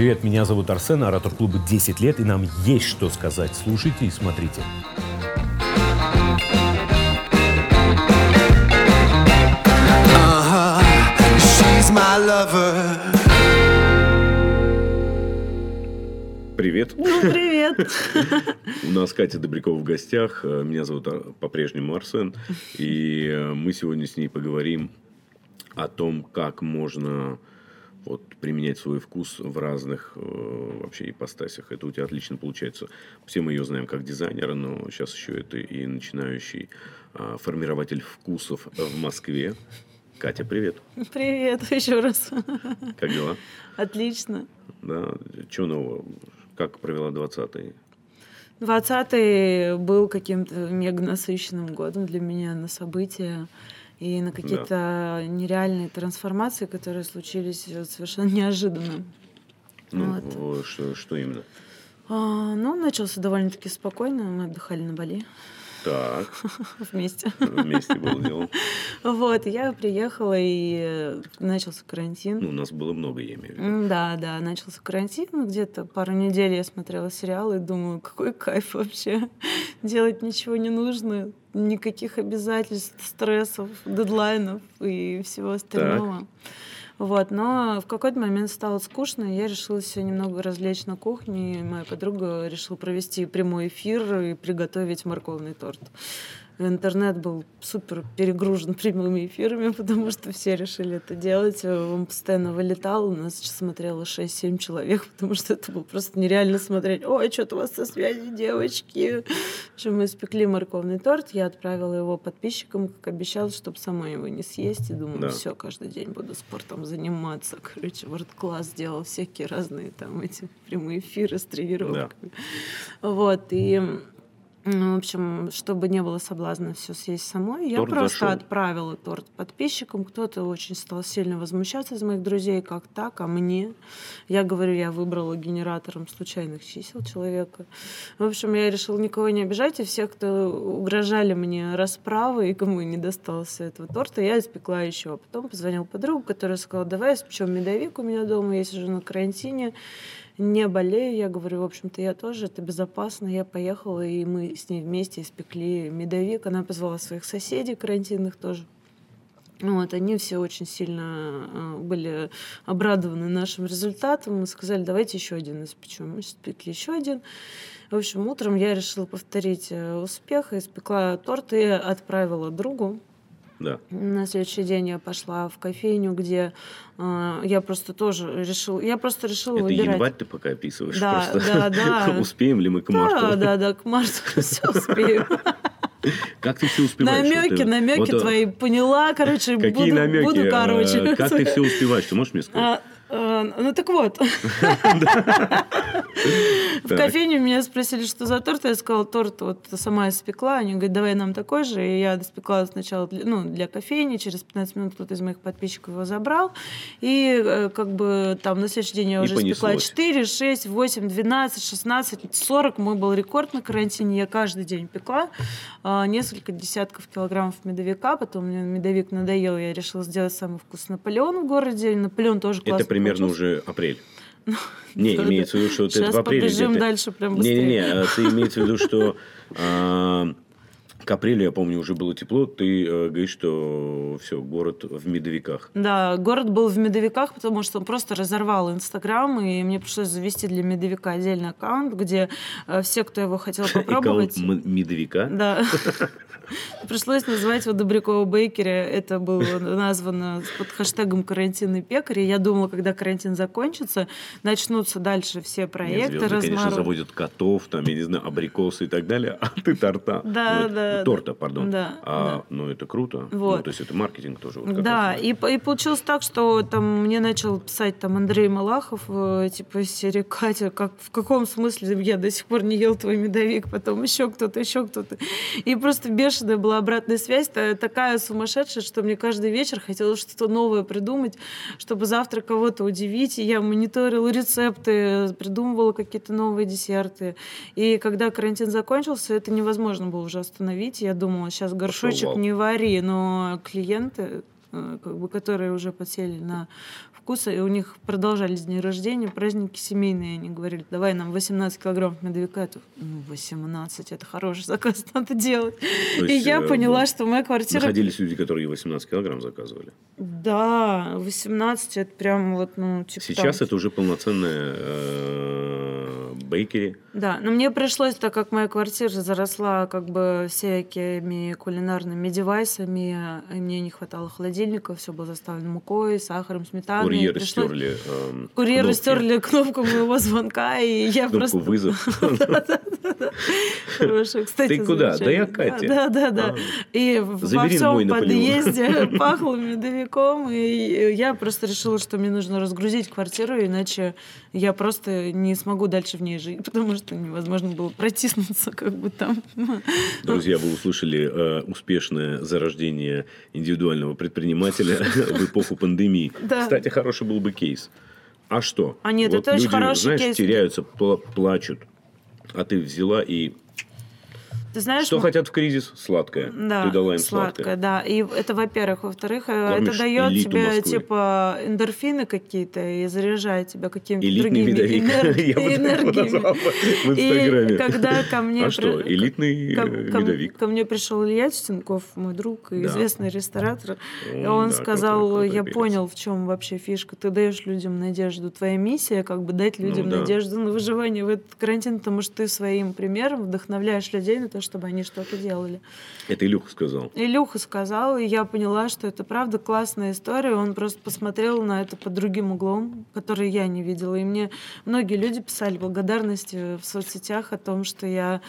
Привет, меня зовут Арсен, оратор клуба 10 лет, и нам есть что сказать. Слушайте и смотрите. Uh-huh. She's my lover. Привет. Ну, привет. У нас Катя Добрякова в гостях. Меня зовут а, по-прежнему Арсен. И э, мы сегодня с ней поговорим о том, как можно вот, применять свой вкус в разных э, вообще ипостасях. Это у тебя отлично получается. Все мы ее знаем как дизайнера, но сейчас еще это и начинающий а, формирователь вкусов в Москве. Катя, привет. Привет еще раз. Как дела? Отлично. Да, что нового? Как провела 20-й? 20-й был каким-то мега насыщенным годом для меня на события и на какие-то нереальные трансформации, которые случились вот совершенно неожиданно. Ну, Вот. что, что именно? А, ну, начался довольно-таки спокойно. Мы отдыхали на Бали Так, вместе. вместе было дело. Вот, я приехала, и э, начался карантин. Ну, у нас было много, я имею в виду. Да, да, начался карантин. Где-то пару недель я смотрела сериалы и думаю, какой кайф вообще. Делать ничего не нужно, никаких обязательств, стрессов, дедлайнов и всего остального. Вот, но в какой-то момент стало скучно, и я решила себя немного развлечь на кухне. И моя подруга решила провести прямой эфир и приготовить морковный торт. Интернет был супер перегружен прямыми эфирами, потому что все решили это делать. Он постоянно вылетал, у нас смотрело 6-7 человек, потому что это было просто нереально смотреть. Ой, что-то у вас со связи, девочки. В общем, мы испекли морковный торт, я отправила его подписчикам, как обещала, чтобы сама его не съесть. И думаю, Да. все, каждый день буду спортом заниматься. Короче, ворд-класс сделал всякие разные там эти прямые эфиры с тренировками. Вот, и ну, в общем, чтобы не было соблазна все съесть самой, я Торт просто зашел. отправила торт подписчикам. Кто-то очень стал сильно возмущаться из моих друзей, как так, а мне? Я говорю, я выбрала генератором случайных чисел человека. В общем, я решила никого не обижать, и всех, кто угрожали мне расправой, и кому не достался этого торта, я испекла еще. А потом позвонил подругу, которая сказала, давай испечем медовик у меня дома, я сижу на карантине, не болею. Я говорю, в общем-то, я тоже, это безопасно. Я поехала, и мы с ней вместе испекли медовик. Она позвала своих соседей карантинных тоже. Вот, они все очень сильно э, были обрадованы нашим результатом. Мы сказали, давайте еще один испечем. Мы испекли еще один. В общем, утром я решила повторить э, успех, испекла торт и отправила другу. Да. На следующий день я пошла в кофейню, где э, я просто тоже решила, я просто решила Это выбирать. январь ты пока описываешь Да, просто. да, да. Успеем ли мы к марту? Да, да, да, к марту все успею. Как ты все успеваешь? Намеки, ты- намеки вот, э, твои поняла, короче, Какие буду, намеки? буду Э, короче. Как ты все успеваешь? Ты можешь мне сказать? Э, ну так вот. В кофейне меня спросили, что за торт. Я сказала, торт вот сама испекла. Они говорят, давай нам такой же. И я испекла сначала для, ну, для кофейни. Через 15 минут кто-то из моих подписчиков его забрал. И э, как бы там на следующий день я уже испекла понеслось. 4, 6, 8, 12, 16, 40. Мой был рекорд на карантине. Я каждый день пекла а, несколько десятков килограммов медовика. Потом мне медовик надоел. Я решила сделать самый вкусный Наполеон в городе. Наполеон тоже классно Это примерно уже апрель. Не, Да, имеется в виду, что Сейчас в апреле. побежим где-то- дальше прям быстрее. Не-не-не, а ты имеется в виду, что а, к апрелю, я помню, уже было тепло. Ты э, говоришь, что все, город в медовиках. Да, город был в медовиках, потому что он просто разорвал Инстаграм, и мне пришлось завести для медовика отдельный аккаунт, где э, все, кто его хотел попробовать... Аккаунт медовика. Да. Пришлось назвать его Добрякова Бейкери. Это было названо под хэштегом «Карантинный пекарь». И я думала, когда карантин закончится, начнутся дальше все Нет, проекты звезды, конечно, размару- заводят котов, там, я не знаю, абрикосы и так далее, а ты торта. Да, Ну, это- да, Торта, пардон. да, А, Ну, это круто. Ну, Вот. то есть это маркетинг тоже. вот Да, раз. и, и получилось так, что там мне начал писать там Андрей Малахов, э, типа серии Катя, как, в каком смысле я до сих пор не ел твой медовик, потом еще кто-то, еще кто-то. И просто бешеная была обратная связь, та- такая сумасшедшая, что мне каждый вечер хотелось что-то новое придумать, чтобы завтра кого-то удивить. И я мониторила рецепты, придумывала какие-то новые десерты. И когда карантин закончился, это невозможно было уже остановить. Я думала, сейчас горшочек вал. не вари, но клиенты, э, как бы, которые уже подсели на вкуса, и у них продолжались дни рождения, праздники семейные. Они говорили, давай нам 18 килограммов медовика. Я такая, ну, 18, это хороший заказ, надо делать. То И есть, я э, поняла, что моя квартира... Находились люди, которые 18 килограмм заказывали. Да, 18 это прям вот, ну, типа Сейчас там- это уже полноценная э, бейкери. Да, но мне пришлось, так как моя квартира заросла как бы всякими кулинарными девайсами, и мне не хватало холодильника, все было заставлено мукой, сахаром, сметаной. Курьеры Пришлось- стерли. эм, Курьеры кнопки, стерли кнопку моего звонка, и я Кнопку просто... вызов. Ты куда? Да я. Катя. Да, да, да. И во всем подъезде пахло медовиком, и я просто решила, что мне нужно разгрузить квартиру, иначе я просто не смогу дальше в ней жить, потому что невозможно было протиснуться как бы там. Друзья, вы услышали э, успешное зарождение индивидуального предпринимателя в эпоху пандемии. Да. Кстати, хороший был бы кейс. А что? А нет, это очень люди, хороший знаешь, кейс. теряются, пла- плачут. А ты взяла и... Ты знаешь, Что м- хотят в кризис? Сладкое. Да, Ты дала им сладкое, сладкое. да. И это, во-первых. Во-вторых, э, Кормишь это дает тебе, Москвы. типа, эндорфины какие-то и заряжает тебя какими-то Элитный другими медовик. энергиями. И когда ко мне... А что, элитный ко, э, медовик? ко мне пришел Илья Тютенков, мой друг, и Да. известный ресторатор. Он, он да, сказал, крутой- крутой я перец. понял, в чем вообще фишка. Ты даешь людям надежду. Твоя миссия как бы дать людям Ну да. надежду на выживание в этот карантин, потому что ты своим примером вдохновляешь людей на то, чтобы они что-то делали. Это Илюха сказал. Илюха сказал, и я поняла, что это правда классная история. Он просто посмотрел на это под другим углом, который я не видела. И мне многие люди писали благодарности в соцсетях о том, что я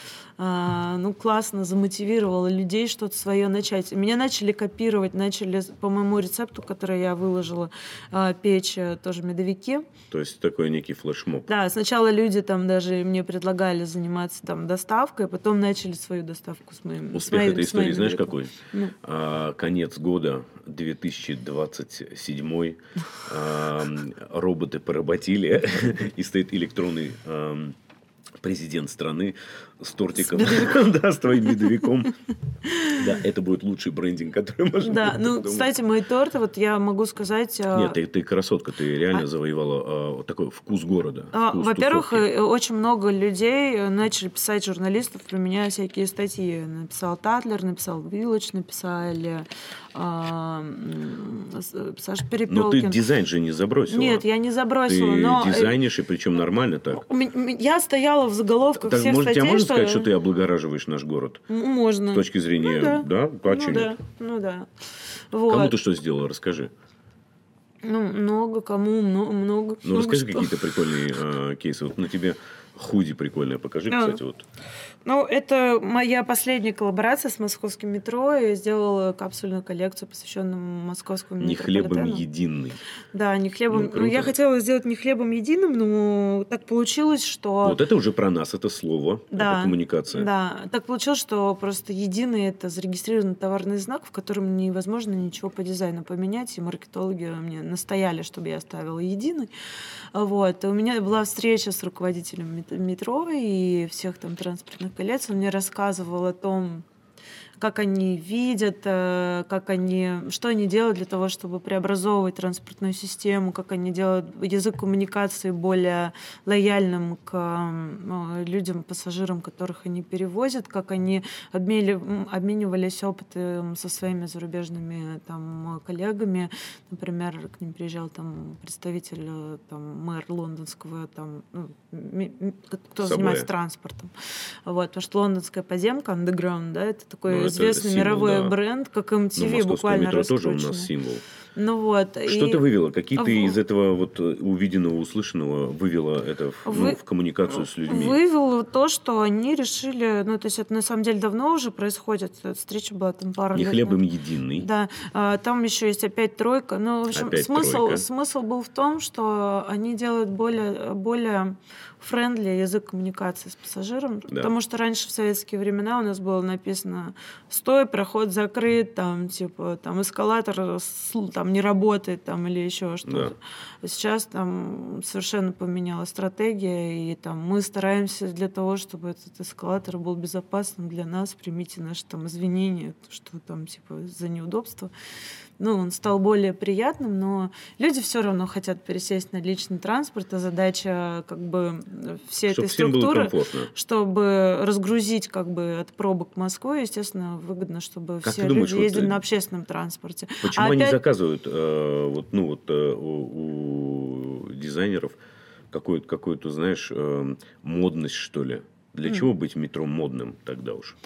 а, ну, классно замотивировала людей что-то свое начать. Меня начали копировать, начали по моему рецепту, который я выложила, а, печь э, тоже медовики. То есть такой некий флешмоб. Да, сначала люди там даже мне предлагали заниматься там доставкой, потом начали свою доставку с моим с Успех этой с моим истории, знаешь, какой? Ну. А, конец года 2027. а, роботы поработили, и стоит электронный президент страны с тортиком, да, с твоим медовиком. Да, это будет лучший брендинг, который можно Да, ну, придумать. кстати, мои торты, вот я могу сказать... а, Нет, ты, ты красотка, ты реально завоевала а, такой вкус города. а, Во-первых, э, очень много людей э, начали писать журналистов про меня всякие статьи. Написал Татлер, написал Вилледж, написали а, С- Саша Но Перепелкин. ты дизайн же не забросила. Нет, я не забросила, Ты но... э, дизайнишь, и причем нормально так. Я стояла в заголовках Так, всех может, статей. Сказать, что ты облагораживаешь наш город? Можно. С точки зрения, Ну да? А чё ну, да, ну да. Вот. Кому ты что сделала, расскажи. Ну, много кому, много, много. Ну, много расскажи какие-то прикольные э, кейсы. Вот на тебе худи прикольное. Покажи, А. кстати, вот. Ну, это моя последняя коллаборация с московским метро. Я сделала капсульную коллекцию, посвященную московскому Не хлебом единый. Да, не хлебом. Ну, Ну, я круто. хотела сделать не хлебом единым, но так получилось, что... Вот это уже про нас, это слово, Да. это коммуникация. Да, так получилось, что просто единый это зарегистрированный товарный знак, в котором невозможно ничего по дизайну поменять, и маркетологи мне настояли, чтобы я оставила единый. Вот. И у меня была встреча с руководителем мет- метро и всех там транспортных колец. Он мне рассказывал о том, как они видят, э, как они, что они делают для того, чтобы преобразовывать транспортную систему, как они делают язык коммуникации более лояльным к людям, пассажирам, которых они перевозят, как они обмели- обменивались опытом со своими зарубежными там, коллегами. Например, к ним приезжал там представитель, э, там, мэр лондонского, там, ну, кто Subway. занимается транспортом. Вот, потому что лондонская подземка, underground, да, это такой Ну, известный символ, мировой да. бренд, как MTV, московское буквально метро тоже у нас символ. Ну вот. Что и- ты вывела? Какие ты Во- из этого вот э, увиденного, услышанного вывела это в, ну, Вы- в коммуникацию с людьми? Вывел то, что они решили, ну, то есть это на самом деле давно уже происходит, эта встреча была там пару Не лет хлебом назад. единый. Да, а, там еще есть опять тройка. Ну, в общем, Опять смысл, тройка. смысл был в том, что они делают более, более френдли язык коммуникации с пассажиром. Да. Потому что раньше в советские времена у нас было написано «стой, проход закрыт», там, типа, там, эскалатор там, не работает там или еще что-то. Сейчас там совершенно поменялась стратегия, и там мы стараемся для того, чтобы этот эскалатор был безопасным для нас. Примите наши там извинения, что там типа за неудобство ну, он стал более приятным, но люди все равно хотят пересесть на личный транспорт, а задача как бы всей Чтоб этой структуры, чтобы разгрузить как бы от пробок Москвы, естественно, выгодно, чтобы Как все думаешь, люди вот, ездили э, на общественном транспорте. Почему А они опять- заказывают э, вот, ну, вот, э, у, у дизайнеров какую-то, какую-то, знаешь, э, модность, что ли? Для чего быть метро модным тогда уж?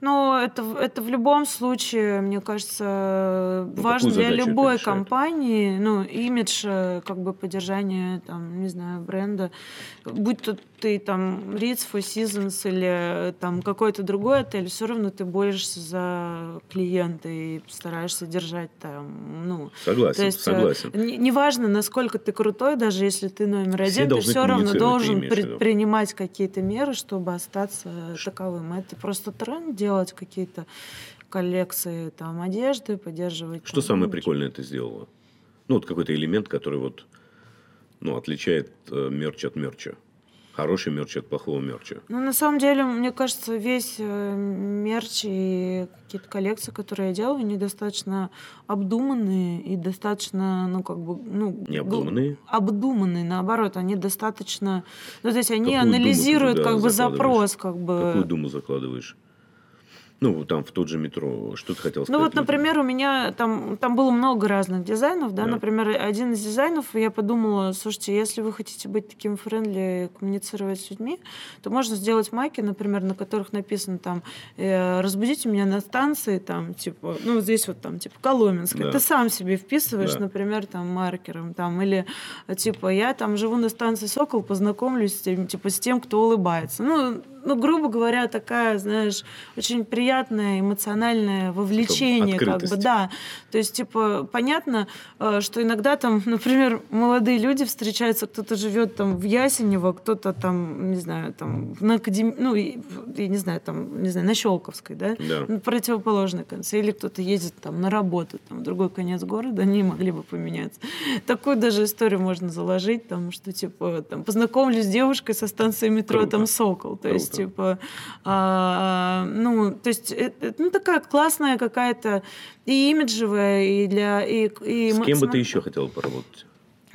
Ну, это, это в любом случае, мне кажется, Ну, важно для любой решает? компании, ну, имидж, э, как бы поддержание, там, не знаю, бренда. Будь то ты там Ritz, Four Seasons или э, там какой-то другой отель, все равно ты борешься за клиента и стараешься держать там, ну, Согласен, то есть, э, согласен. не- неважно, насколько ты крутой, даже если ты номер Все один, ты все равно должен предпринимать какие-то меры, чтобы остаться таковым. Это просто тренд делать какие-то коллекции там одежды, поддерживать. Что там, самое прикольное ты сделала? Ну, вот какой-то элемент, который вот, ну, отличает э, мерч от мерча. Хороший мерч от плохого мерча. Ну, на самом деле, мне кажется, весь э, мерч и какие-то коллекции, которые я делаю, они достаточно обдуманные и достаточно, ну, как бы, ну... гл- Необдуманные? Обдуманные, наоборот, они достаточно... Ну, то есть они Какую думу ты анализируют туда как бы запрос, как бы... Какую думу закладываешь? Ну, там в тот же метро. Что ты хотел Ну сказать? вот, людям? например, у меня там, там было много разных дизайнов, да? Да. например, один из дизайнов, я подумала, слушайте, если вы хотите быть таким friendly, коммуницировать с людьми, то можно сделать майки, например, на которых написано там э, «разбудите меня на станции», там, типа, ну, здесь вот там, типа, Коломенская. Да. Ты сам себе вписываешь, Да. например, там, маркером, там, или, типа, я там живу на станции Сокол, познакомлюсь типа, с тем, кто улыбается. Ну, ну, грубо говоря, такая, знаешь, очень приятная эмоциональное вовлечение, как бы, да. То есть, типа, понятно, э, что иногда там, например, молодые люди встречаются, кто-то живет там в Ясенево, кто-то там, не знаю, там на академии, ну, я не знаю, там, не знаю, на Щелковской, да, Да. на противоположной конце, или кто-то ездит там на работу, там, в другой конец города, они могли бы поменяться. Такую даже историю можно заложить, там, что, типа, там, познакомлюсь с девушкой со станции метро, Круто. там, Сокол, то есть, Круто. Типа, а, ну, то есть, это, ну, такая классная какая-то и имиджевая, и для... И, и С кем бы ты еще хотела поработать?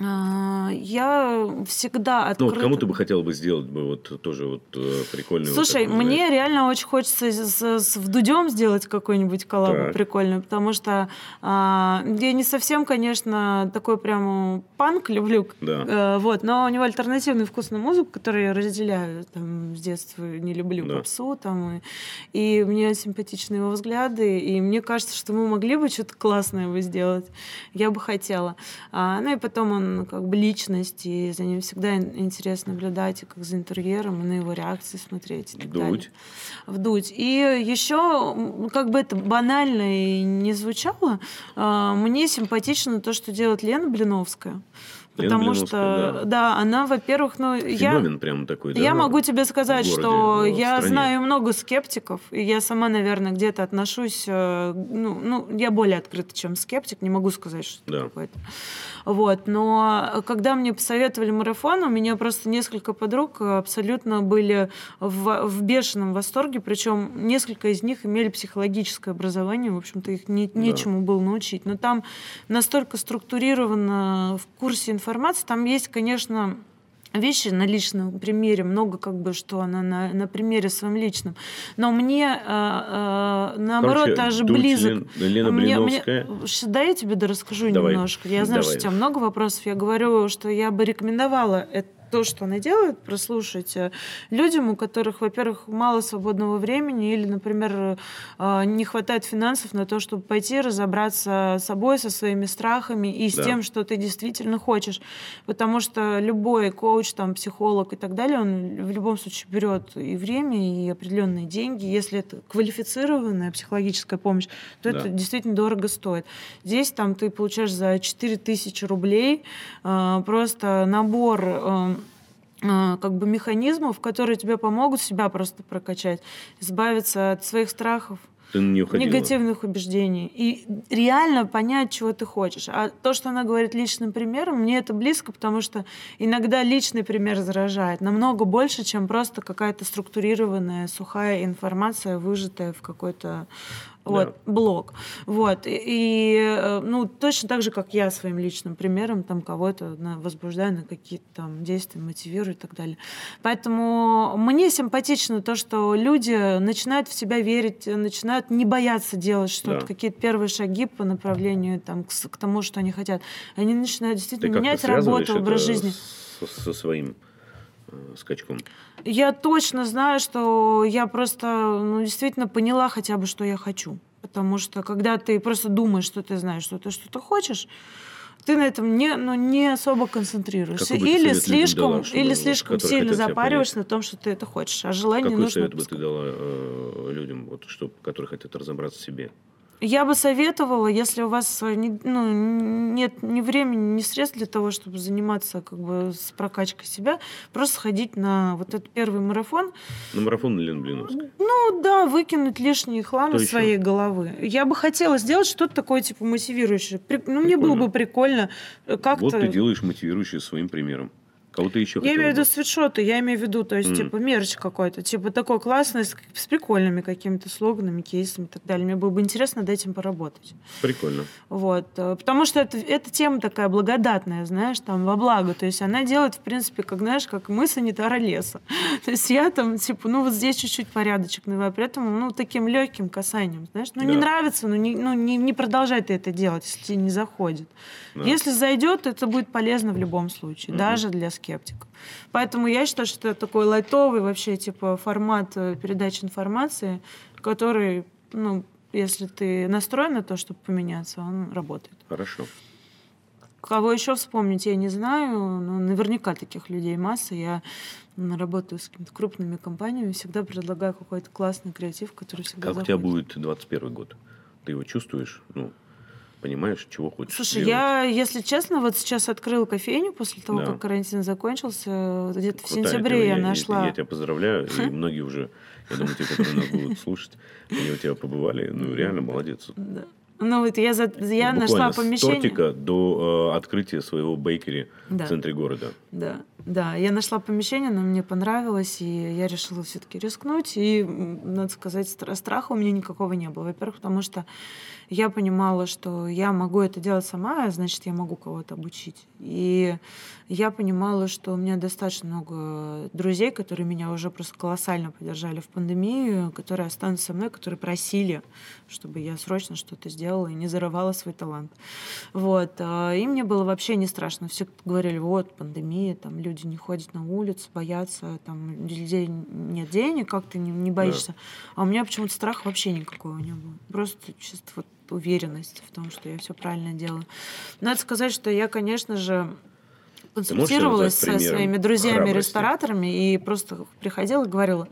А, Я всегда Ну, открыта. вот кому ты бы хотела бы сделать бы вот тоже вот э, прикольную... вот Слушай, такую, мне знаешь, реально очень хочется с, с Вдудем сделать какой-нибудь коллаб Так. прикольный, потому что а, я не совсем, конечно, такой прям панк люблю, Да. э, вот, но у него альтернативный вкус на музыку, который я разделяю там, с детства, не люблю Да. попсу, там, и, и мне симпатичны его взгляды, и мне кажется, что мы могли бы что-то классное бы сделать, я бы хотела. А, ну и потом он как бы личность, и за ним всегда ин- интересно наблюдать, и как за интерьером, и на его реакции смотреть. И так Вдуть. далее. Вдуть. И еще, как бы это банально и не звучало, а, мне симпатично то, что делает Лена Блиновская. Потому что, да. да. она, во-первых, ну, я... Феномен прям такой, да? Я могу тебе сказать, городе, что я стране. знаю много скептиков, и я сама, наверное, где-то отношусь, э, ну, ну, я более открыта, чем скептик, не могу сказать, что Да. какой-то. Вот, но когда мне посоветовали марафон, у меня просто несколько подруг абсолютно были в, в бешеном восторге, причем несколько из них имели психологическое образование, в общем-то, их не- нечему было научить. Но там настолько структурировано в курсе информации, там есть, конечно, вещи на личном примере, много как бы, что она на, на примере своем личном. Но мне, э, э, наоборот, Короче, даже Дудь, близок. Лен- Лена Мне- мне- Блиновская. Да, я тебе расскажу Давай. немножко. Я знаю, Давай. что у тебя много вопросов. Я говорю, что я бы рекомендовала это то, что она делает, прослушать э, людям, у которых, во-первых, мало свободного времени или, например, э, не хватает финансов на то, чтобы пойти разобраться с собой, со своими страхами и с Да. тем, что ты действительно хочешь. Потому что любой коуч, там, психолог и так далее, он в любом случае берет и время, и определенные деньги. Если это квалифицированная психологическая помощь, то Да. это действительно дорого стоит. Здесь там ты получаешь за 4000 рублей э, просто набор э, э, как бы механизмов, которые тебе помогут себя просто прокачать, избавиться от своих страхов, Ты ходила. негативных убеждений. И реально понять, чего ты хочешь. А то, что она говорит личным примером, мне это близко, потому что иногда личный пример заражает намного больше, чем просто какая-то структурированная, сухая информация, выжатая в какой-то вот, блок. Вот. И, э, ну, точно так же, как я своим личным примером там кого-то возбуждаю на какие-то там действия, мотивирую и так далее. Поэтому мне симпатично то, что люди начинают в себя верить, начинают не бояться делать что-то, Да. какие-то первые шаги по направлению там, к, к тому, что они хотят. Они начинают Ты действительно как-то менять работу, образ жизни. Со, со своим скачком. Я точно знаю, что я просто ну, действительно поняла хотя бы, что я хочу. Потому что когда ты просто думаешь, что ты знаешь, что ты что-то хочешь, ты на этом не, ну, не особо концентрируешься. Какой Или слишком, дала, чтобы- или слишком сильно запариваешься на том, что ты это хочешь. А желание Какой нужно совет бы ты дала э, людям, вот, что, которые хотят разобраться в себе? Я бы советовала, если у вас э, не- ну, нет ни времени, ни средств для того, чтобы заниматься как бы с прокачкой себя, просто сходить на вот этот первый марафон, На марафон Лен Блиновской. Ну да, выкинуть лишний хлам Что из еще? своей головы. Я бы хотела сделать что-то такое, типа, мотивирующее. Ну, мне было Прикольно. бы прикольно э, как-то... Вот ты делаешь мотивирующее своим примером. Кого ты еще Я имею в виду свитшоты, я имею в виду, то есть, М. типа, мерч какой-то, типа, такой классный, с, с прикольными какими-то слоганами, кейсами и так далее. Мне было бы интересно над этим поработать. Прикольно. Вот. э, Потому что это, эта тема такая благодатная, знаешь, там, во благо. То есть она делает, в принципе, как, знаешь, как мы санитара леса. То есть я там, типа, ну вот здесь чуть-чуть порядочек навела, при этом, ну, таким легким касанием, знаешь. Ну, не Да. нравится, ну, не, ну не, не продолжай ты это делать, если тебе не заходит. Да. Если зайдет, это будет полезно в любом случае, Мгм. даже для скептиков. Поэтому я считаю, что это такой лайтовый вообще, типа, формат э, передачи информации, который, ну, если ты настроен на то, чтобы поменяться, он работает. Хорошо. Кого еще вспомнить, я не знаю, но наверняка таких людей масса. Я работаю с какими-то крупными компаниями, всегда предлагаю какой-то классный креатив, который всегда Как у тебя заходит. будет 21 год? Ты его чувствуешь? Ну, понимаешь, чего хочешь Слушай, сделать? я, если честно, вот сейчас открыл кофейню после того, Да. как карантин закончился. Где-то в сентябре я, Я, нашла. я тебя поздравляю. И многие уже, я думаю, те, которые нас будут слушать, они у тебя побывали. Ну, реально молодец. Да. Ну вот я, за- я Вот нашла буквально помещение. С тортика до э, открытия своего бейкери Да. в центре города. Да, да, я нашла помещение, но мне понравилось, и я решила все-таки рискнуть. И, надо сказать, стра- страха у меня никакого не было. Во-первых, потому что я понимала, что я могу это делать сама, значит, я могу кого-то обучить. И я понимала, что у меня достаточно много друзей, которые меня уже просто колоссально поддержали в пандемию, которые останутся со мной, которые просили, чтобы я срочно что-то сделала и не зарывала свой талант. Вот. а, И мне было вообще не страшно. Все говорили, вот, пандемия, там люди не ходят на улицу, боятся, там у людей нет денег, как ты не, не боишься. А у меня почему-то страха вообще никакого не было. Просто чисто вот уверенность в том, что я все правильно делаю. Надо сказать, что я, конечно же, консультировалась со своими друзьями-рестораторами и просто приходила и говорила,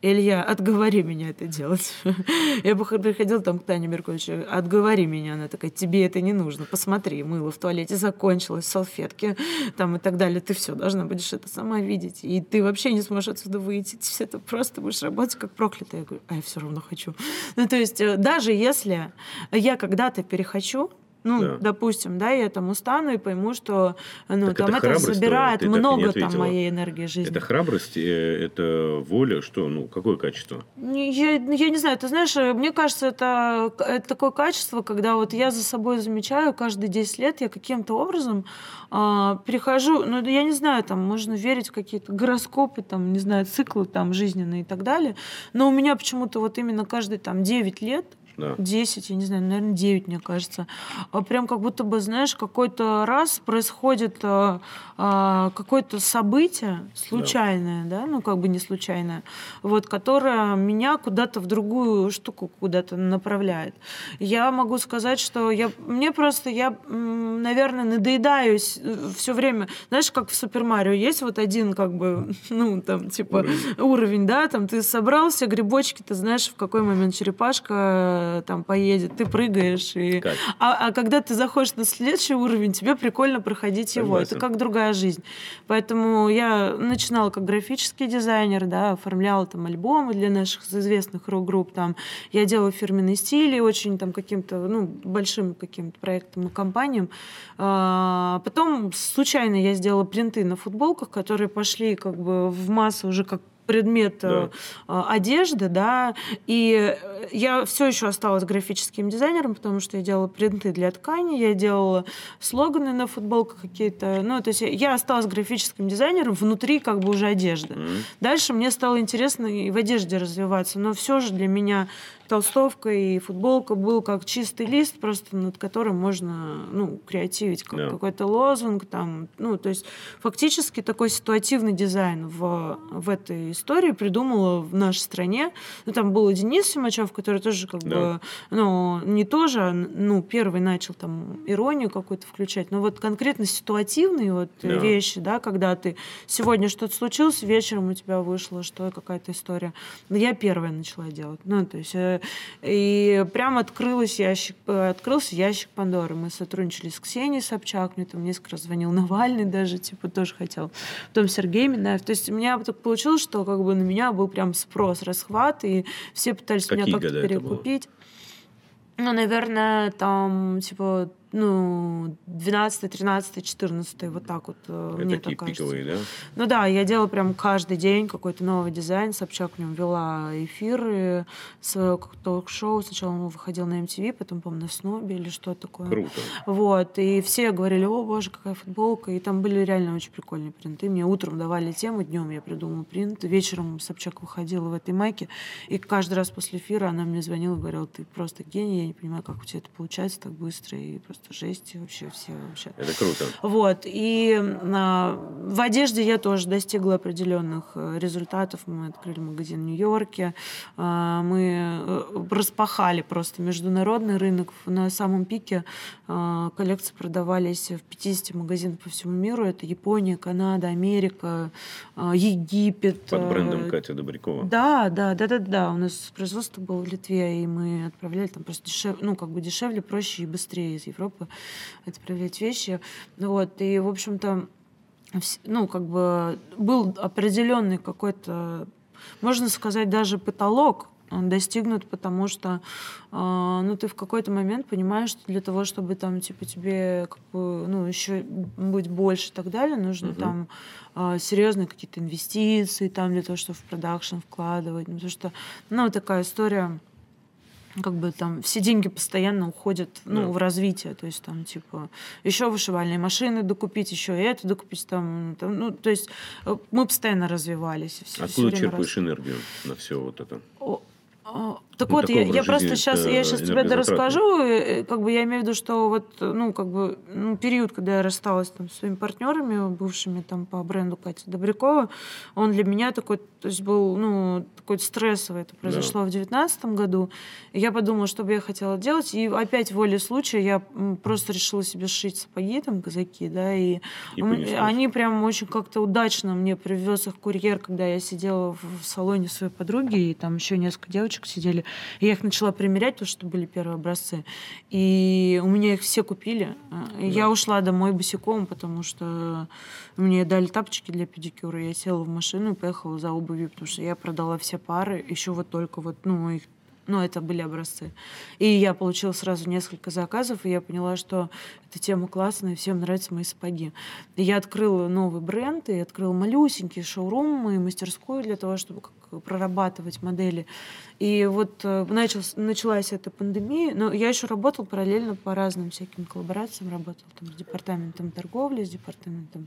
Илья, отговори меня это делать. Я бы приходила там к Тане Берковичу, отговори меня. Она такая, тебе это не нужно. Посмотри, мыло в туалете закончилось, салфетки там и так далее. Ты все должна будешь это сама видеть. И ты вообще не сможешь отсюда выйти. Ты все это просто будешь работать как проклятая. Я говорю, а я все равно хочу. Ну, то есть, э, даже если я когда-то перехочу, ну, Да. допустим, да, я там устану и пойму, что ну, Так там это это забирает твоя, ты много там моей энергии жизни. Это храбрость, э, это воля, что, ну, какое качество? Не, Я, я не знаю, ты знаешь, э, мне кажется, это, это такое качество, когда вот я за собой замечаю, каждые 10 лет я каким-то образом а, перехожу, ну, я не знаю, там, можно верить в какие-то гороскопы, там, не знаю, циклы там жизненные и так далее, но у меня почему-то вот именно каждые там 9 лет Да. 10, я не знаю, наверное, 9, мне кажется. А Прям как будто бы, знаешь, какой-то раз происходит а, а, какое-то событие случайное, да. ну как бы не случайное, вот, которое меня куда-то в другую штуку куда-то направляет. Я могу сказать, что я, мне просто, я, наверное, надоедаюсь все время. Знаешь, как в Супер Марио есть вот один, как бы, ну, там, типа, Уровень. уровень, да, там ты собрал все грибочки, ты знаешь, в какой момент черепашка э, там поедет, ты прыгаешь. И... А, а когда ты заходишь на следующий уровень, тебе прикольно проходить его. Согласен. Это как другая жизнь. Поэтому я начинала как графический дизайнер, да, оформляла там альбомы для наших известных рок-групп. Там. Я делала фирменные стили очень там каким-то, ну, большим каким-то проектам и компаниям. А, потом случайно я сделала принты на футболках, которые пошли как бы в массу уже как предмет э, э, одежды, да, и э, я все еще осталась графическим дизайнером, потому что я делала принты для ткани, я делала слоганы на футболках какие-то, ну, то есть я осталась графическим дизайнером внутри как бы уже одежды. Мгм. Дальше мне стало интересно и в одежде развиваться, но все же для меня толстовка и футболка был как чистый лист, просто над которым можно, ну, креативить, как Да. какой-то лозунг там, ну, то есть фактически такой ситуативный дизайн в, в этой истории придумала в нашей стране. Ну, там был и Денис Симачев, который тоже как Да. бы, ну, не тоже, а, ну, первый начал там иронию какую-то включать, но вот конкретно ситуативные вот Да. вещи, да, когда ты сегодня что-то случилось, вечером у тебя вышло, что какая-то история. Но я первая начала делать. Ну, то есть, э, и прям открылась ящик, э, открылся ящик Пандоры. Мы сотрудничали с Ксенией Собчак, мне там несколько раз звонил Навальный даже, типа, тоже хотел. Потом Сергей Минаев. То есть у меня так получилось, что как бы на меня был прям спрос, расхват, и все пытались меня Какие как-то это было? перекупить. Ну, наверное, там, типа, ну, 12, 13, 14, вот так вот, э, Это мне такие так кажется. пиковые, да? Ну да, я делала прям каждый день какой-то новый дизайн. Собчак в нем вела эфиры, свое ток-шоу. Сначала он выходил на MTV, потом, по-моему, на Снобе или что такое. Круто. Вот, и все говорили, о боже, какая футболка. И там были реально очень прикольные принты. Мне утром давали тему, днем я придумала принт. Вечером Собчак выходила в этой майке. И каждый раз после эфира она мне звонила и говорила, ты просто гений, я не понимаю, как у тебя это получается так быстро. И просто жесть и вообще все вообще. Это круто. Вот. И а, в одежде я тоже достигла определенных э, результатов. Мы открыли магазин в Нью-Йорке. А, мы э, распахали просто международный рынок. На самом пике а, коллекции продавались в 50 магазинах по всему миру. Это Япония, Канада, Америка, а, Египет. Под брендом э, Катя Добрякова. да, да, да, да, да. У нас производство было в Литве, и мы отправляли там просто дешевле, ну, как бы дешевле, проще и быстрее из Европы отправлять вещи. Вот, и, в общем-то, ну, как бы был определенный какой-то, можно сказать, даже потолок он достигнут, потому что, э, ну, ты в какой-то момент понимаешь, что для того, чтобы там, типа, тебе, как бы, ну, еще быть больше и так далее, нужно Мгм. там э, серьезные какие-то инвестиции там для того, чтобы в продакшн вкладывать, ну, потому что, ну, такая история, как бы там все деньги постоянно уходят ну, Да. в развитие. То есть там типа еще вышивальные машины докупить, еще это докупить. Там, там, ну, то есть э, мы постоянно развивались. всё- всё Откуда время черпаешь рос- энергию на все вот это? О, а, Так Ну, вот, я, я просто сейчас, это я сейчас тебе энергозатратный. расскажу, э, как бы я имею в виду, что вот, ну, как бы, ну, период, когда я рассталась там со своими партнерами, бывшими там по бренду Кати Добрякова, он для меня такой, то есть был, ну, такой стрессовый. Это произошло в девятнадцатом году. И я подумала, что бы я хотела делать, и опять волей случая я просто решила себе сшить сапоги, там, казаки, да, и, И они прям очень как-то удачно мне привез их курьер, когда я сидела в, в салоне своей подруги, и там еще несколько девочек сидели. И я их начала примерять, потому что были первые образцы. И у меня их все купили. И Я ушла домой босиком, потому что мне дали тапочки для педикюра. Я села в машину и поехала за обувью, потому что я продала все пары. Еще вот только вот, ну, их ну, это были образцы. И я получила сразу несколько заказов, и я поняла, что эта тема классная, всем нравятся мои сапоги. И я открыла новый бренд, и открыла малюсенький шоурум и мастерскую для того, чтобы прорабатывать модели. И вот э, началась, началась эта пандемия, но я еще работала параллельно по разным всяким коллаборациям, работала там с департаментом торговли, с департаментом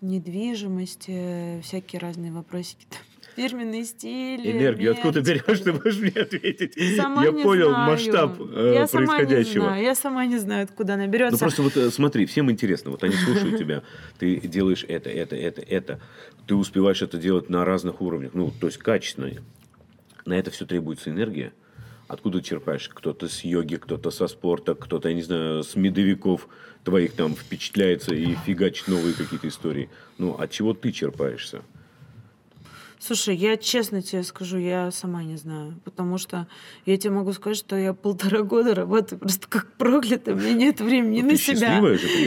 недвижимости, всякие разные вопросики. Там, фирменные стили. Энергию откуда мерч. берешь, ты можешь мне ответить? Сама Я понял знаю. масштаб э, я сама не происходящего. знаю, я сама не знаю, откуда она берется. Ну просто вот э, смотри, всем интересно, вот они слушают тебя, ты делаешь это, это, это, это, ты успеваешь это делать на разных уровнях, ну то есть качественно. На это все требуется энергия. Откуда черпаешь? Кто-то с йоги, кто-то со спорта, кто-то, я не знаю, с медовиков твоих там впечатляется и фигачит новые какие-то истории. Ну, от чего ты черпаешься? Слушай, я честно тебе скажу, я сама не знаю. Потому что я тебе могу сказать, что я полтора года работаю просто как проклятая. У меня нет времени ни Ну, на себя,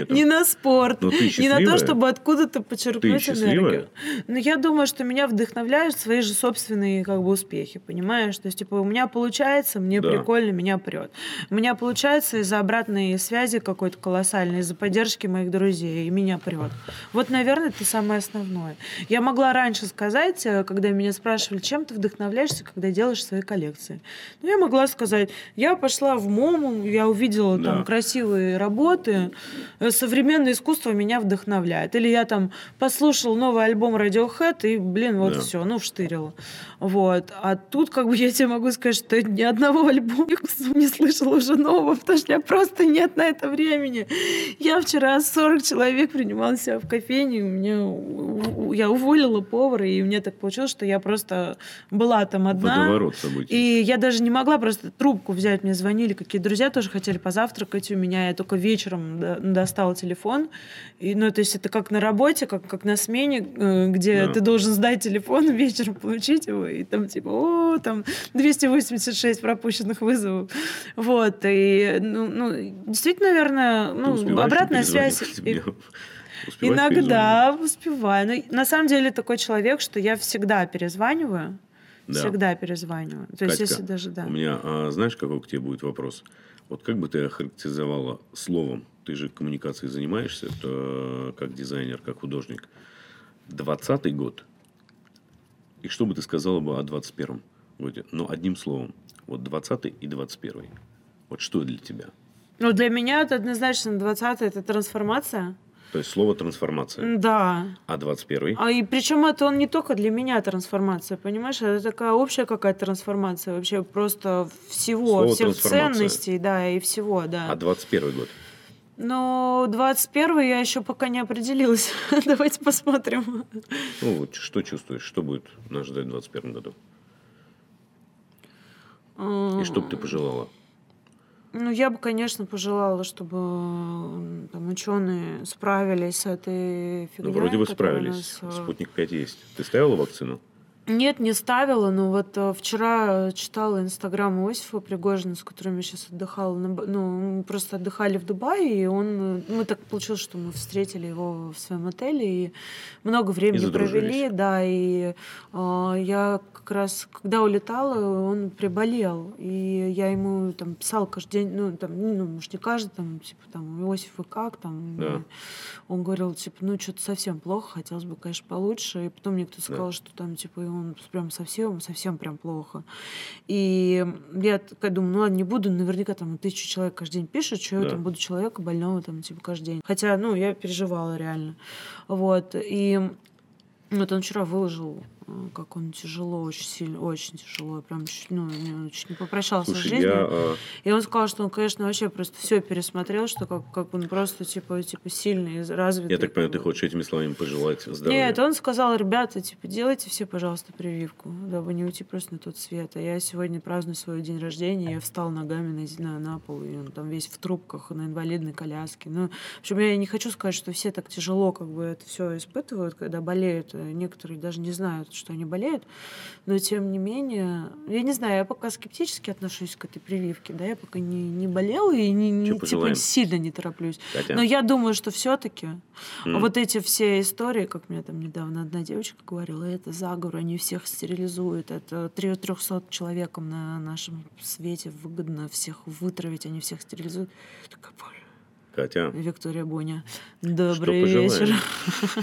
ни на спорт, ты ни на то, чтобы откуда-то почерпнуть энергию. Но я думаю, что меня вдохновляют свои же собственные как бы успехи, понимаешь? То есть, типа, у меня получается, мне Да. прикольно, меня прет. У меня получается из-за обратной связи какой-то колоссальной, из-за поддержки моих друзей, и меня прет. Вот, наверное, это самое основное. Я могла раньше сказать, э, когда меня спрашивали, чем ты вдохновляешься, когда делаешь свои коллекции. Ну, я могла сказать, я пошла в МОМУ, я увидела Да. там красивые работы, э, современное искусство меня вдохновляет. Или я там послушал новый альбом Radiohead, и, блин, вот Да. все, ну, вштырила. Вот. А тут, как бы, я тебе могу сказать, что ни одного альбома не слышала уже нового, потому что у меня просто нет на это времени. Я вчера 40 человек принимала себя в кофейне, у меня, я уволила повара, и мне так получилось, что я просто была там одна. Водоворот событий. И я даже не могла просто трубку взять. Мне звонили какие друзья, тоже хотели позавтракать у меня. Я только вечером до- достала телефон. И, ну, то есть это как на работе, как, как на смене, э, где Да. ты должен сдать телефон, вечером получить его. И там типа, о, там 286 пропущенных вызовов. Вот. И, ну, ну, действительно, наверное, ну, обратная связь. мне? Успеваешь Иногда успеваю. Но на самом деле такой человек, что я всегда перезваниваю. Да. Всегда перезваниваю. То есть, Катька, если даже да. У меня, а, знаешь, какой к тебе будет вопрос? Вот как бы ты охарактеризовала словом? Ты же коммуникацией занимаешься, это, э, как дизайнер, как художник. Двадцатый год. И что бы ты сказала бы о двадцать первом годе? Ну, одним словом. Вот двадцатый и двадцать первый. Вот что для тебя? Ну, для меня это однозначно 20 это трансформация. То есть слово трансформация. Да. А двадцать первый? А и причем это он не только для меня трансформация, понимаешь? Это такая общая какая-то трансформация вообще просто всего, Слово всех ценностей, да, и всего, да. А двадцать первый год? Но 21 я еще пока не определилась. Давайте посмотрим. Ну, вот что чувствуешь? Что будет нас ждать в двадцать первом году? И что бы ты пожелала? Ну, я бы, конечно, пожелала, чтобы там, ученые справились с этой фигней. Ну, вроде бы справились. нас, э, Спутник 5 есть. Ты ставила вакцину? Нет, не ставила, но вот э, вчера читала инстаграм Иосифа Пригожина, с которым я сейчас отдыхала, на ну, мы просто отдыхали в Дубае, и он, э, мы так получилось, что мы встретили его в своем отеле, и много времени задружились. провели, да, и э, я как раз, когда улетала, он приболел, и я ему там писала каждый день, ну, там, ну, может, не каждый, там, типа, там, Иосиф, вы как, там, Да. он говорил, типа, ну, что-то совсем плохо, хотелось бы, конечно, получше. И потом мне кто-то сказал, что там, типа, он прям совсем, совсем прям плохо. И я такая думаю, ну ладно, не буду, наверняка там тысячу человек каждый день пишут, что я Да. там буду человека больного там, типа, каждый день. Хотя, ну, я переживала реально. Вот. И вот он вчера выложил, как он тяжело, очень сильно, очень тяжело, прям чуть, ну, не- чуть не попрощался с Слушай, жизнью. я... а, И он сказал, что он, конечно, вообще просто все пересмотрел, что как, как он просто типа, типа сильный, развитый. Я так понимаю, ты хочешь этими словами пожелать здоровья? Нет, он сказал, ребята, типа, делайте все, пожалуйста, прививку, дабы не уйти просто на тот свет. А я сегодня праздную свой день рождения, я встал ногами на, на, на пол, и он там весь в трубках, на инвалидной коляске. Ну, в общем, я не хочу сказать, что все так тяжело как бы это все испытывают, когда болеют. Некоторые даже не знают, что они болеют. Но, тем не менее, я не знаю, я пока скептически отношусь к этой прививке, да, я пока не, не болела и не, не, типа, сильно не тороплюсь. Катя? Но я думаю, что все-таки М. вот эти все истории, как мне там недавно одна девочка говорила, это заговор, они всех стерилизуют, это 300 человекам на нашем свете выгодно всех вытравить, они всех стерилизуют. Такая. Катя, Виктория Боня. Добрый пожелаем? вечер.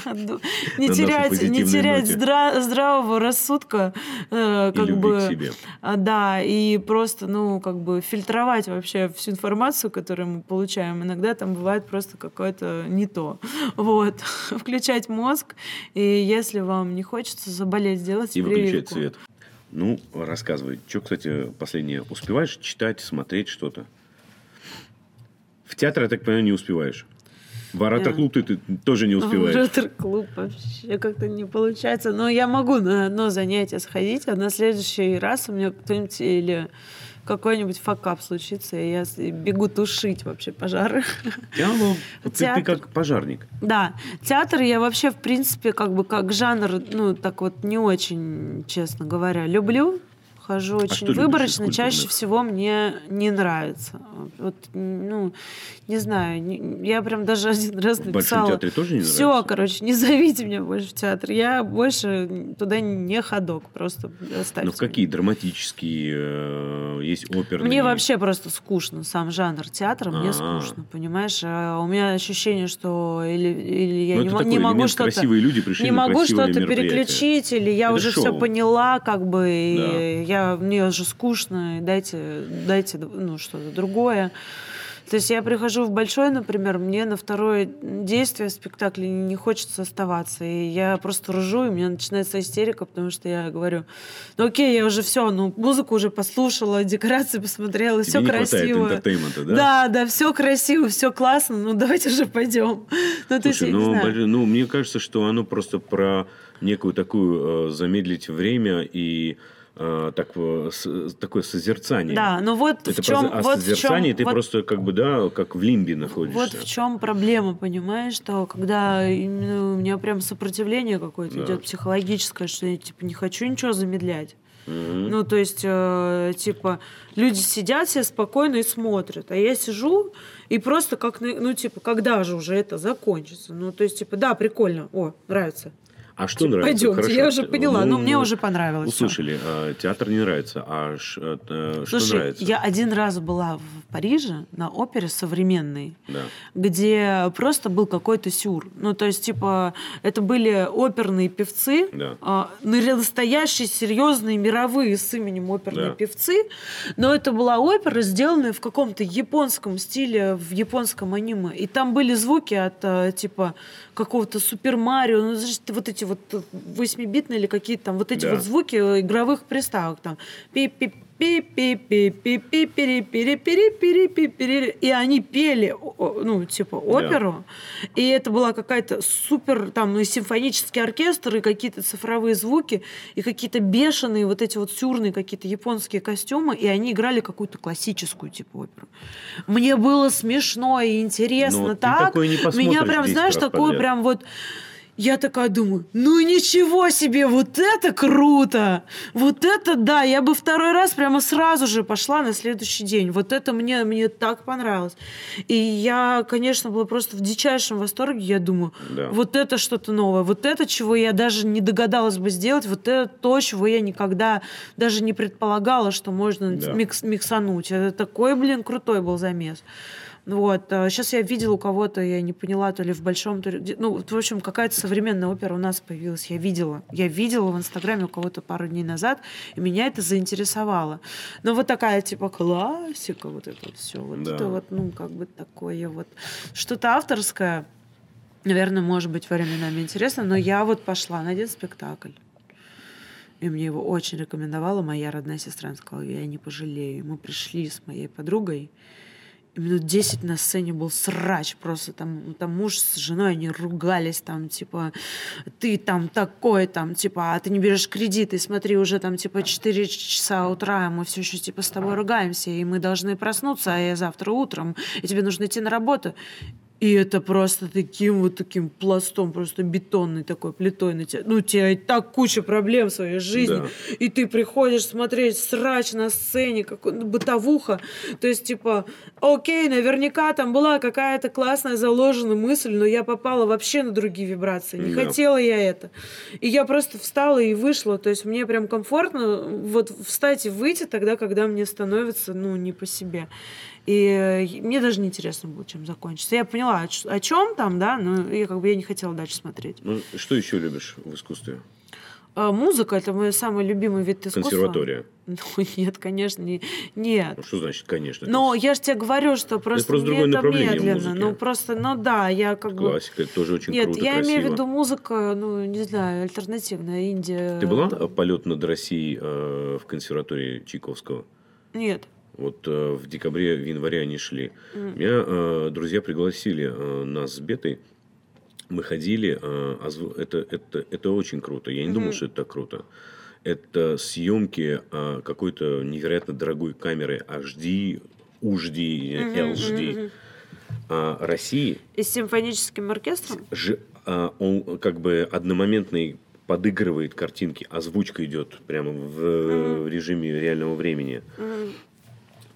Не терять, не терять здра- здравого рассудка, э, и как любви бы, к себе. а, Да, и просто, ну, как бы фильтровать вообще всю информацию, которую мы получаем. Иногда там бывает просто какое-то не то. Вот. Включать мозг, и если вам не хочется заболеть, сделайте И выключать прививку. свет. Ну, рассказывай. Что, кстати, последнее? Успеваешь читать, смотреть что-то? В театр, я так понимаю, не успеваешь. В оратор-клуб ты, ты тоже не успеваешь. клуб вообще как-то не получается. Но я могу на одно занятие сходить, а на следующий раз у меня кто-нибудь или какой-нибудь факап случится, и я бегу тушить вообще пожары. Я, ну, ты, ты как пожарник. Да, театр я вообще, в принципе, как бы как жанр, ну, так вот не очень, честно говоря, люблю. Хожу очень А любишь из выборочно, чаще всего мне не нравится. Вот, ну, не знаю, не- я прям даже один раз В Большом написала. театре тоже не Все, нравится? короче, не зовите меня больше в театр. Я больше туда не ходок, просто оставьте. Ну, в какие драматические, э, есть оперные? Мне вообще просто скучно сам жанр театра, мне А. скучно, понимаешь? А У меня ощущение, что или, или я Ну, не, не могу что-то красивые люди пришли не могу что-то переключить, или я Это уже все шоу. поняла, как бы, и я, мне уже скучно, дайте, дайте ну, что-то другое. То есть я прихожу в большой, например, мне на второе действие спектакля не хочется оставаться. И я просто ржу, и у меня начинается истерика, потому что я говорю, ну окей, я уже все, ну музыку уже послушала, декорации посмотрела, Тебе все не красиво. да? Да, да, все красиво, все классно, ну давайте уже пойдем. Ну, то есть, Слушай, я не ну, ну, мне кажется, что оно просто про некую такую э, замедлить время и э, так, э, с- такое созерцание. Да, ну вот Это в чем, просто о вот в чем, ты вот, просто как бы, да, как в лимбе находишься. вот в чем проблема, понимаешь, что когда именно у меня прям сопротивление какое-то Да. идет психологическое, что я типа не хочу ничего замедлять. Мгм. Ну, то есть, э, типа, люди сидят себе спокойно и смотрят, а я сижу и просто как, ну, типа, когда же уже это закончится? Ну, то есть, типа, да, прикольно, о, нравится. А что нравится? Пойдемте, Хорошо. я уже поняла, Ну, ну, мне уже понравилось. Услышали, а, театр не нравится, а ш- э, э, что Слушай, нравится? я один раз была в Париже на опере современной, Да. где просто был какой-то сюр. Ну, то есть, типа, это были оперные певцы, Да. а, настоящие, серьезные, мировые с именем оперные Да. певцы, но это была опера, сделанная в каком-то японском стиле, в японском аниме. И там были звуки от, а, типа, какого-то Супер Марио, ну, знаешь, вот эти вот восьмибитные или какие-то там, вот эти Да. вот звуки э, игровых приставок, там, пи пи пи и они пели ну типа оперу и это была какая-то супер там ну, и симфонический оркестр и какие-то цифровые звуки и какие-то бешеные вот эти вот сюрные какие-то японские костюмы и они играли какую-то классическую типа оперу мне было смешно и интересно ты так меня прям 10 знаешь такое прям вот я такая думаю, ну ничего себе, вот это круто! Вот это да, я бы второй раз прямо сразу же пошла на следующий день. Вот это мне, мне так понравилось. И я, конечно, была просто в дичайшем восторге. Я думаю, Да. вот это что-то новое, вот это, чего я даже не догадалась бы сделать, вот это то, чего я никогда даже не предполагала, что можно Да. микс- миксануть. Это такой, блин, крутой был замес. Вот. Сейчас я видела у кого-то, я не поняла, то ли в большом, то ли... Ну, в общем, какая-то современная опера у нас появилась. Я видела. Я видела в Инстаграме у кого-то пару дней назад, и меня это заинтересовало. Но вот такая, типа, классика, вот это все. Вот Да. это вот, ну, как бы такое вот... Что-то авторское, наверное, может быть, временами интересно, но я вот пошла на один спектакль. И мне его очень рекомендовала моя родная сестра. Она сказала, я не пожалею. Мы пришли с моей подругой, минут 10 на сцене был срач просто. Там, там муж с женой, они ругались, там, типа, ты там такой, там, типа, а ты не берешь кредит, и смотри, уже там, типа, 4 часа утра, а мы все еще, типа, с тобой ругаемся, и мы должны проснуться, а я завтра утром, и тебе нужно идти на работу. И это просто таким вот таким пластом, просто бетонной такой плитой на тебя. Ну, у тебя и так куча проблем в своей жизни. Да. И ты приходишь смотреть срач на сцене, какой ну, бытовуха. То есть, типа, окей, наверняка там была какая-то классная заложенная мысль, но я попала вообще на другие вибрации. Не Да. хотела я это. И я просто встала и вышла. То есть, мне прям комфортно вот встать и выйти тогда, когда мне становится, ну, не по себе. И мне даже не интересно было, чем закончится. Я поняла, о, чем там, да, но я как бы я не хотела дальше смотреть. Ну, что еще любишь в искусстве? А, музыка это мой самый любимый вид искусства. Консерватория. Ну, нет, конечно, не, нет. Ну, что значит, конечно? Но это я же тебе говорю, что просто, просто мне другое это направление медленно. музыки. Ну, просто, ну да, я как бы... классика, это тоже очень Нет, круто, я красиво. имею в виду музыка, ну, не знаю, альтернативная, Индия. Ты была Это- э, полет над Россией э, в консерватории Чайковского? Нет. Вот э, в декабре, в январе они шли. Меня э, друзья пригласили э, нас с Бетой. Мы ходили, э, озву- это, это, это очень круто. Я не думал, что это так круто. это съемки а, какой-то невероятно дорогой камеры HD, UHD, LHD. А России И с симфоническим оркестром? же, а, он как бы одномоментный подыгрывает картинки, озвучка идет прямо в э, режиме реального времени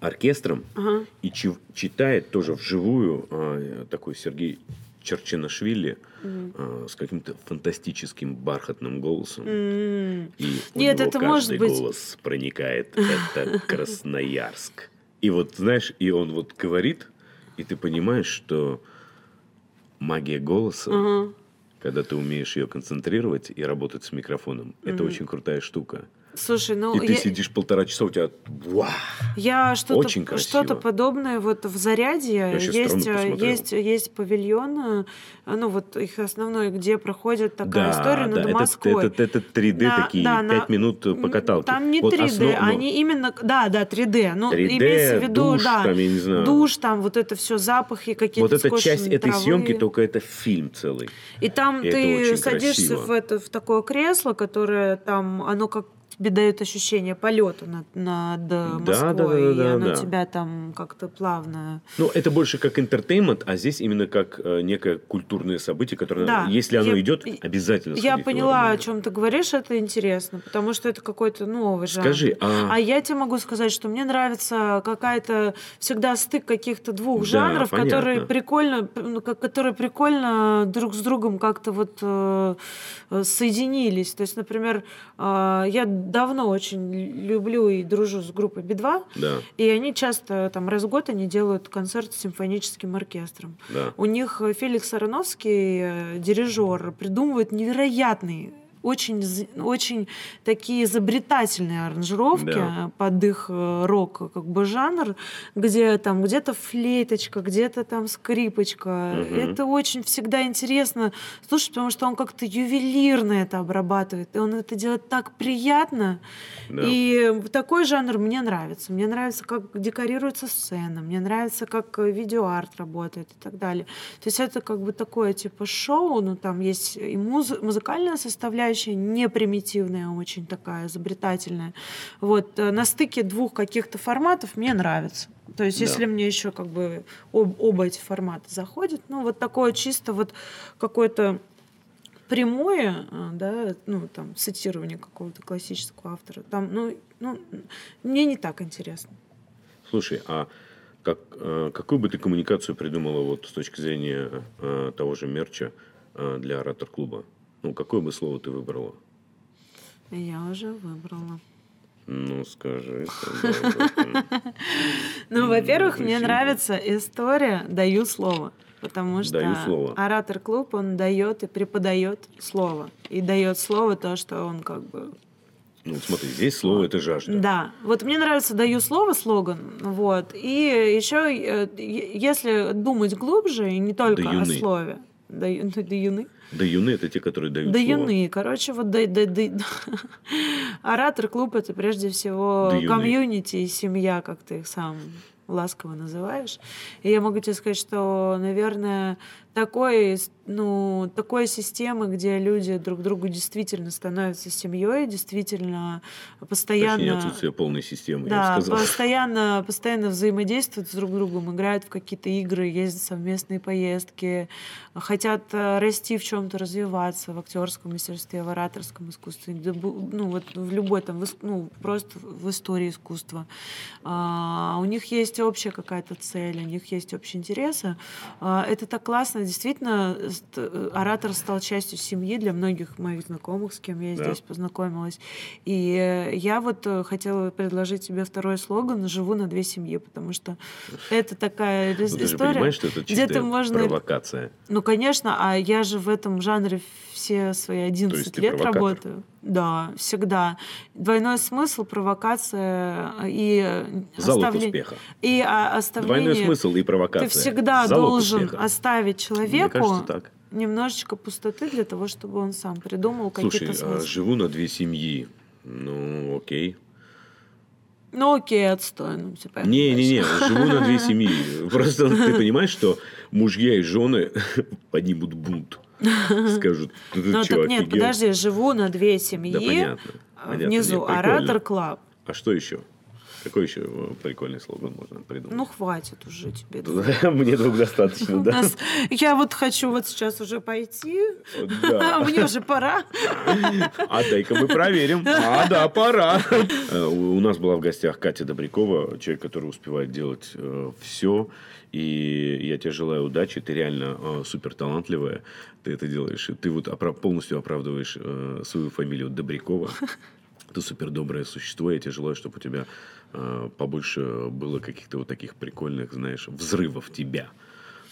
оркестром Ага. и чи- читает тоже вживую а, такой Сергей Черчинашвили а, с каким-то фантастическим бархатным голосом. М. И у Нет, него это каждый может быть- голос проникает. Это Красноярск. И вот, знаешь, и он вот говорит, и ты понимаешь, что магия голоса, Ага. когда ты умеешь ее концентрировать и работать с микрофоном, это очень крутая штука. Слушай, ну и ты я, сидишь полтора часа, у тебя... Вау! я что-то, Очень красиво. что-то подобное вот в щас есть, э, есть, есть павильон, э, ну вот их основной, где проходит такая история над это, Москвой. Это, это 3D На- такие, да, 5 на- минут по каталке. Там не Вот 3D, основ- они именно, да, да, 3D. Ну, 3D, имеется в виду, душ да, там, я не знаю. душ, там вот это все запахи какие-то. Вот эта часть скошенные этой травы. съемки, только это фильм целый. И там И это ты садишься красиво. в это в такое кресло, которое там, оно как тебе дает ощущение полета над, над Да, Москвой, да, да, и да, оно да. тебя там как-то плавно. Ну, это больше как интертеймент, а здесь именно как э, некое культурное событие, которое, Да, если оно я- идет, обязательно Я поняла, о чем ты говоришь, это интересно, потому что это какой-то новый жанр. Скажи, а, А я тебе могу сказать, что мне нравится какая-то всегда стык каких-то двух Да, жанров, понятно. которые прикольно, ну, которые прикольно друг с другом как-то вот э, э, соединились. То есть, например, э, я давно очень люблю и дружу с группой Би-2, да, и они часто там раз в год они делают концерт с симфоническим оркестром. да. У них Феликс Ароновский, э, дирижер, придумывает невероятные очень, очень такие изобретательные аранжировки Да. под их э, рок как бы жанр, где там где-то флейточка, где-то там скрипочка. Мгм. Это очень всегда интересно слушать, потому что он как-то ювелирно это обрабатывает, и он это делает так приятно. Да. И такой жанр мне нравится. Мне нравится, как декорируется сцена, мне нравится, как э, видеоарт работает и так далее. То есть это как бы такое типа шоу, но там есть и муз- музыкальная составляющая, не примитивная, очень такая изобретательная. Вот э, на стыке двух каких-то форматов мне нравится. То есть, Да. если мне еще как бы об- оба эти формата заходят, ну вот такое чисто вот какое-то прямое, а, да, ну, там, цитирование какого-то классического автора, там, ну, ну, мне не так интересно. Слушай, а как, э, какую бы ты коммуникацию придумала вот с точки зрения э, того же мерча э, для оратор-клуба? Ну, какое бы слово ты выбрала? Я уже выбрала. Ну, скажи. Ну, во-первых, мне нравится история «Даю слово». Потому что Даю слово. оратор-клуб, он дает и преподает слово. И дает слово то, что он как бы Ну, смотри, здесь слово это жажда. Да, вот мне нравится «даю слово» слоган, вот, и еще, э, если думать глубже, и не только о Даюны. слове, даю, ну, даюны, Да юны это те, которые дают слово. даюны, короче, вот да, да, да- оратор клуб это прежде всего комьюнити и семья, как ты их сам ласково называешь. И я могу тебе сказать, что, наверное, такой, ну, такой системы, где люди друг другу действительно становятся семьей, действительно постоянно... Точнее, отсутствие полной системы, я Да, бы сказал. постоянно, постоянно взаимодействуют с друг другом, играют в какие-то игры, ездят в совместные поездки, хотят э, расти в чем-то, развиваться в актерском мастерстве, в ораторском искусстве, ну вот в любой там, ну просто в истории искусства. А, у них есть общая какая-то цель, у них есть общие интересы. А, это так классно, действительно, ст- э, оратор стал частью семьи для многих моих знакомых, с кем я Да. здесь познакомилась. И э, я вот э, хотела предложить тебе второй слоган «Живу на две семьи», потому что это такая рис- Ну, ты же история, понимаешь, что это где чистая ты можно... провокация. Ну, конечно, а я же в этом жанре все свои 11 ты лет работаю. Да, всегда. Двойной смысл, провокация и Залог оставле- успеха. И оставление... Двойной смысл и провокация. Ты всегда Залог должен успеха. оставить Мне человеку кажется, так. немножечко пустоты для того, чтобы он сам придумал Слушай, какие-то а, смыслы. живу на две семьи. Ну, окей. Ну окей, отстой. Ну, типа, Не-не-не, живу на две семьи. Просто ты понимаешь, что мужья и жены поднимут бунт. Скажут, ты Ну так нет, офигел?» подожди, живу на две семьи. Понятно, внизу. Оратор Club. А что еще? Какой еще э, прикольный слоган можно придумать? Ну, хватит уже тебе. Мне двух достаточно, да? Я вот хочу вот сейчас уже пойти. Мне уже пора. А дай-ка мы проверим. А, да, пора. Э, У нас была в гостях Катя Добрякова, человек, который успевает делать все. И я тебе желаю удачи. Ты реально э, супер талантливая. Ты это делаешь. И Ты вот полностью оправдываешь э, свою фамилию Добрякова. Ты супер доброе существо. Я тебе желаю, чтобы у тебя э, побольше было каких-то вот таких прикольных, знаешь, взрывов тебя.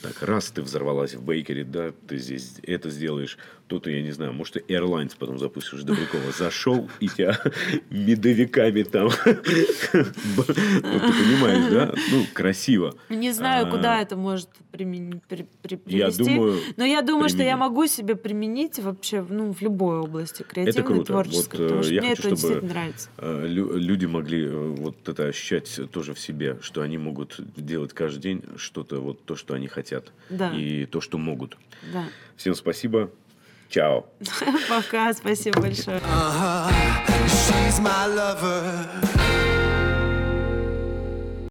Так, раз ты взорвалась в Бейкере, да, ты здесь это сделаешь, то-то, я не знаю, может, ты Airlines потом запустишь Добрякова. Зашел, и тебя медовиками там. Вот ты понимаешь, да? Ну, красиво. Не знаю, А, куда это может привести. Но я думаю, что я могу себе применить вообще ну, в любой области, креативной, творческой. Вот, потому э, что мне это действительно нравится. э, лю- люди могли э, вот это ощущать тоже в себе, что они могут делать каждый день что-то, вот то, что они хотят. И то, что могут. Да. Всем спасибо. Чао. Пока, спасибо большое.